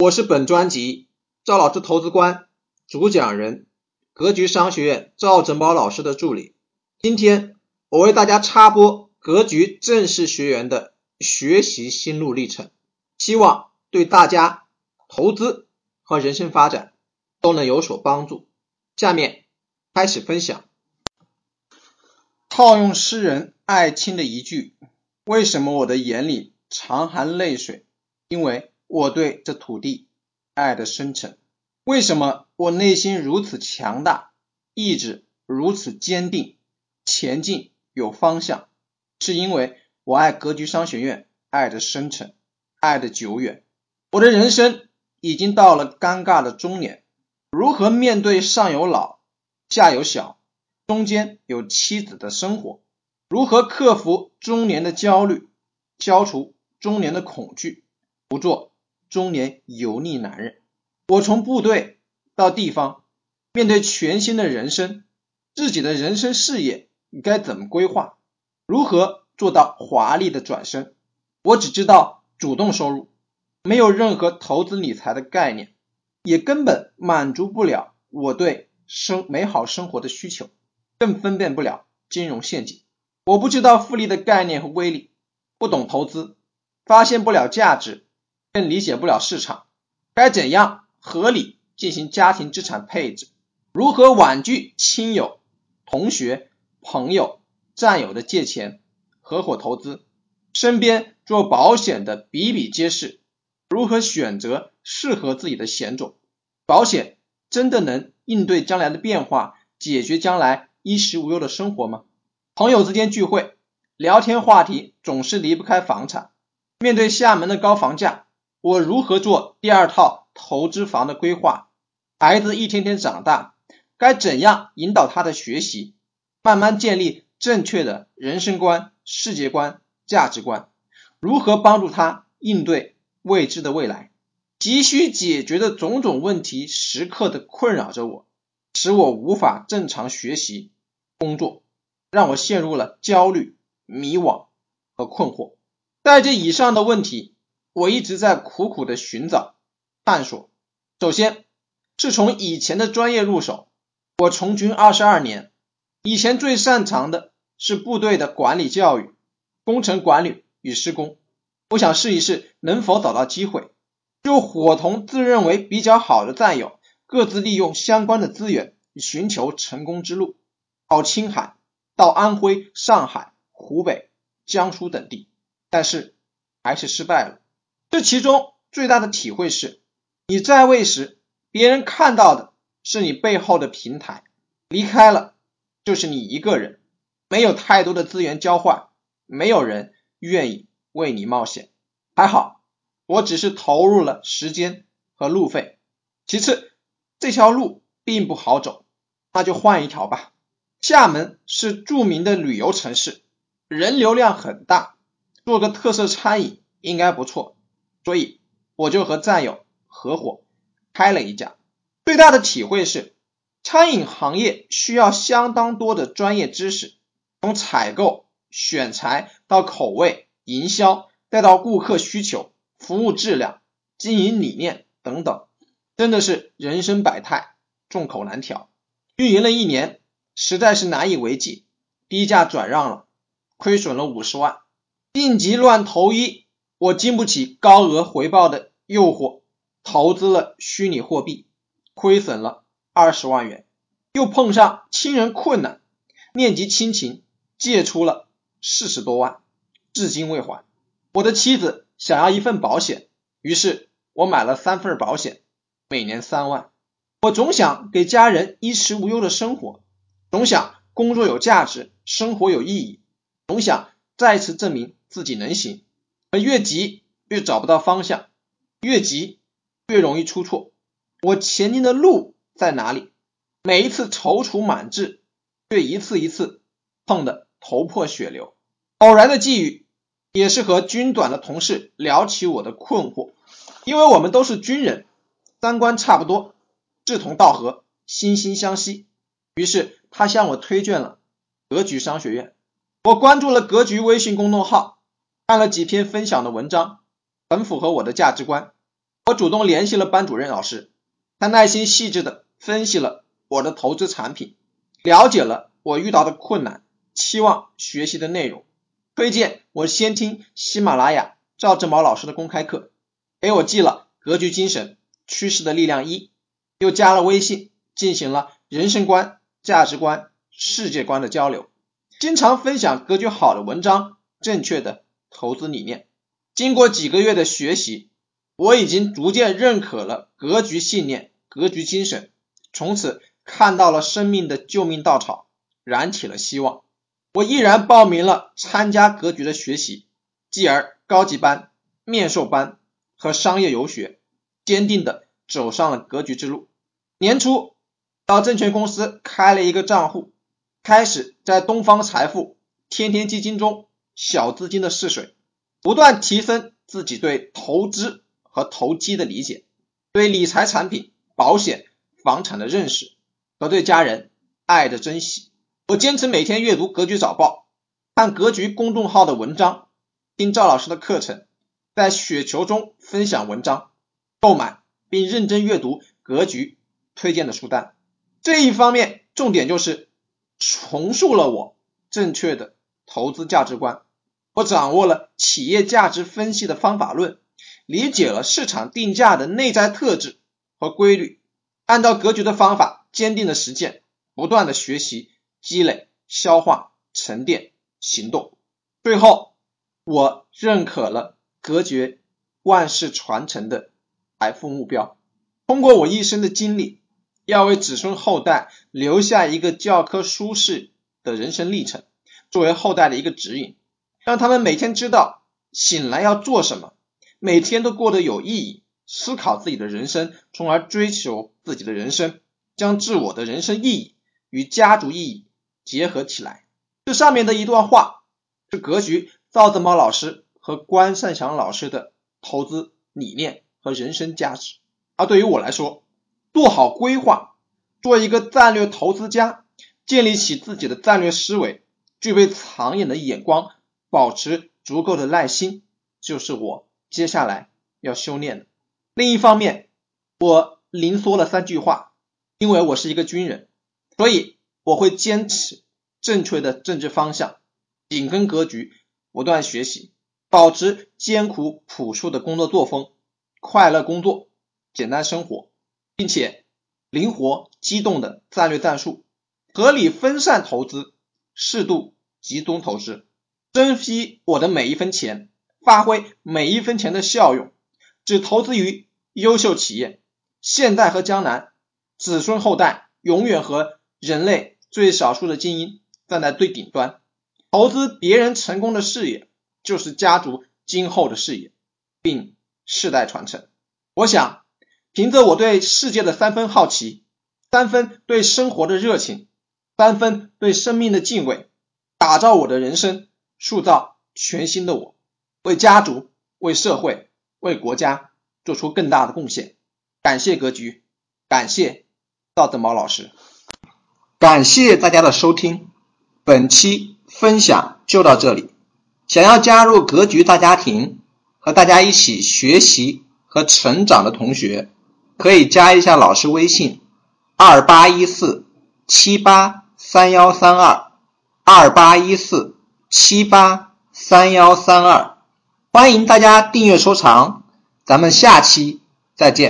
我是本专辑赵老师投资观主讲人，格局商学院赵振宝老师的助理。今天我为大家插播格局正式学员的学习心路历程，希望对大家投资和人生发展都能有所帮助。下面开始分享。套用诗人艾青的一句：“为什么我的眼里常含泪水？因为。”我对这土地爱的深沉，为什么我内心如此强大，意志如此坚定，前进有方向？是因为我爱格局商学院，爱的深沉，爱的久远。我的人生已经到了尴尬的中年，如何面对上有老，下有小，中间有妻子的生活？如何克服中年的焦虑，消除中年的恐惧，不做？中年油腻男人，我从部队到地方，面对全新的人生，自己的人生事业该怎么规划？如何做到华丽的转身？我只知道主动收入，没有任何投资理财的概念，也根本满足不了我对生美好生活的需求，更分辨不了金融陷阱。我不知道复利的概念和威力，不懂投资，发现不了价值。更理解不了市场，该怎样合理进行家庭资产配置？如何婉拒亲友、同学、朋友、战友的借钱？合伙投资，身边做保险的比比皆是。如何选择适合自己的险种？保险真的能应对将来的变化，解决将来衣食无忧的生活吗？朋友之间聚会，聊天话题总是离不开房产。面对厦门的高房价。我如何做第二套投资房的规划？孩子一天天长大，该怎样引导他的学习？慢慢建立正确的人生观、世界观、价值观？如何帮助他应对未知的未来？急需解决的种种问题时刻的困扰着我，使我无法正常学习、工作，让我陷入了焦虑、迷惘和困惑。带着以上的问题。我一直在苦苦的寻找、探索。首先是从以前的专业入手。我从军二十二年，以前最擅长的是部队的管理教育、工程管理与施工。我想试一试能否找到机会，就伙同自认为比较好的战友，各自利用相关的资源，寻求成功之路。到青海、到安徽、上海、湖北、江苏等地，但是还是失败了。这其中最大的体会是，你在位时，别人看到的是你背后的平台；离开了，就是你一个人，没有太多的资源交换，没有人愿意为你冒险。还好，我只是投入了时间和路费。其次，这条路并不好走，那就换一条吧。厦门是著名的旅游城市，人流量很大，做个特色餐饮应该不错。所以我就和战友合伙开了一家。最大的体会是，餐饮行业需要相当多的专业知识，从采购、选材到口味、营销，再到顾客需求、服务质量、经营理念等等，真的是人生百态，众口难调。运营了一年，实在是难以为继，低价转让了，亏损了五十万，病急乱投医。我经不起高额回报的诱惑，投资了虚拟货币，亏损了二十万元，又碰上亲人困难，念及亲情，借出了四十多万，至今未还。我的妻子想要一份保险，于是我买了三份保险，每年三万。我总想给家人衣食无忧的生活，总想工作有价值，生活有意义，总想再次证明自己能行。而越急越找不到方向，越急越容易出错。我前进的路在哪里？每一次踌躇满志，却一次一次碰得头破血流。偶然的际遇，也是和军短的同事聊起我的困惑，因为我们都是军人，三观差不多，志同道合，惺惺相惜。于是他向我推荐了格局商学院。我关注了格局微信公众号。看了几篇分享的文章，很符合我的价值观。我主动联系了班主任老师，他耐心细致的分析了我的投资产品，了解了我遇到的困难，期望学习的内容，推荐我先听喜马拉雅赵志毛老师的公开课，给我寄了《格局精神趋势的力量一》，又加了微信，进行了人生观、价值观、世界观的交流，经常分享格局好的文章，正确的投资理念。经过几个月的学习，我已经逐渐认可了格局信念、格局精神，从此看到了生命的救命稻草，燃起了希望。我毅然报名了参加格局的学习，继而高级班、面授班和商业游学，坚定的走上了格局之路。年初到证券公司开了一个账户，开始在东方财富、天天基金中小资金的试水。不断提升自己对投资和投机的理解，对理财产品、保险、房产的认识和对家人爱的珍惜。我坚持每天阅读《格局早报》，看格局公众号的文章，听赵老师的课程，在雪球中分享文章，购买并认真阅读格局推荐的书单。这一方面重点就是重塑了我正确的投资价值观。我掌握了企业价值分析的方法论，理解了市场定价的内在特质和规律，按照格局的方法坚定的实践，不断的学习、积累、消化、沉淀、行动，最后我认可了格局万世传承的财富目标。通过我一生的经历，要为子孙后代留下一个教科书式的人生历程，作为后代的一个指引。让他们每天知道醒来要做什么，每天都过得有意义，思考自己的人生，从而追求自己的人生，将自我的人生意义与家族意义结合起来。这上面的一段话是格局赵子猫老师和关善祥老师的投资理念和人生价值。而对于我来说，做好规划，做一个战略投资家，建立起自己的战略思维，具备长远的眼光。保持足够的耐心，就是我接下来要修炼的。另一方面，我零缩了三句话，因为我是一个军人，所以我会坚持正确的政治方向，紧跟格局，不断学习，保持艰苦朴素的工作作风，快乐工作，简单生活，并且灵活机动的战略战术，合理分散投资，适度集中投资。珍惜我的每一分钱，发挥每一分钱的效用，只投资于优秀企业。现在和将来，子孙后代永远和人类最少数的精英站在最顶端。投资别人成功的事业，就是家族今后的事业，并世代传承。我想，凭着我对世界的三分好奇，三分对生活的热情，三分对生命的敬畏，打造我的人生。塑造全新的我，为家族、为社会、为国家做出更大的贡献。感谢格局，感谢赵德毛老师，感谢大家的收听。本期分享就到这里。想要加入格局大家庭，和大家一起学习和成长的同学，可以加一下老师微信：二八一四七八三幺三二二八一四。七八三幺三二，欢迎大家订阅收藏，咱们下期再见。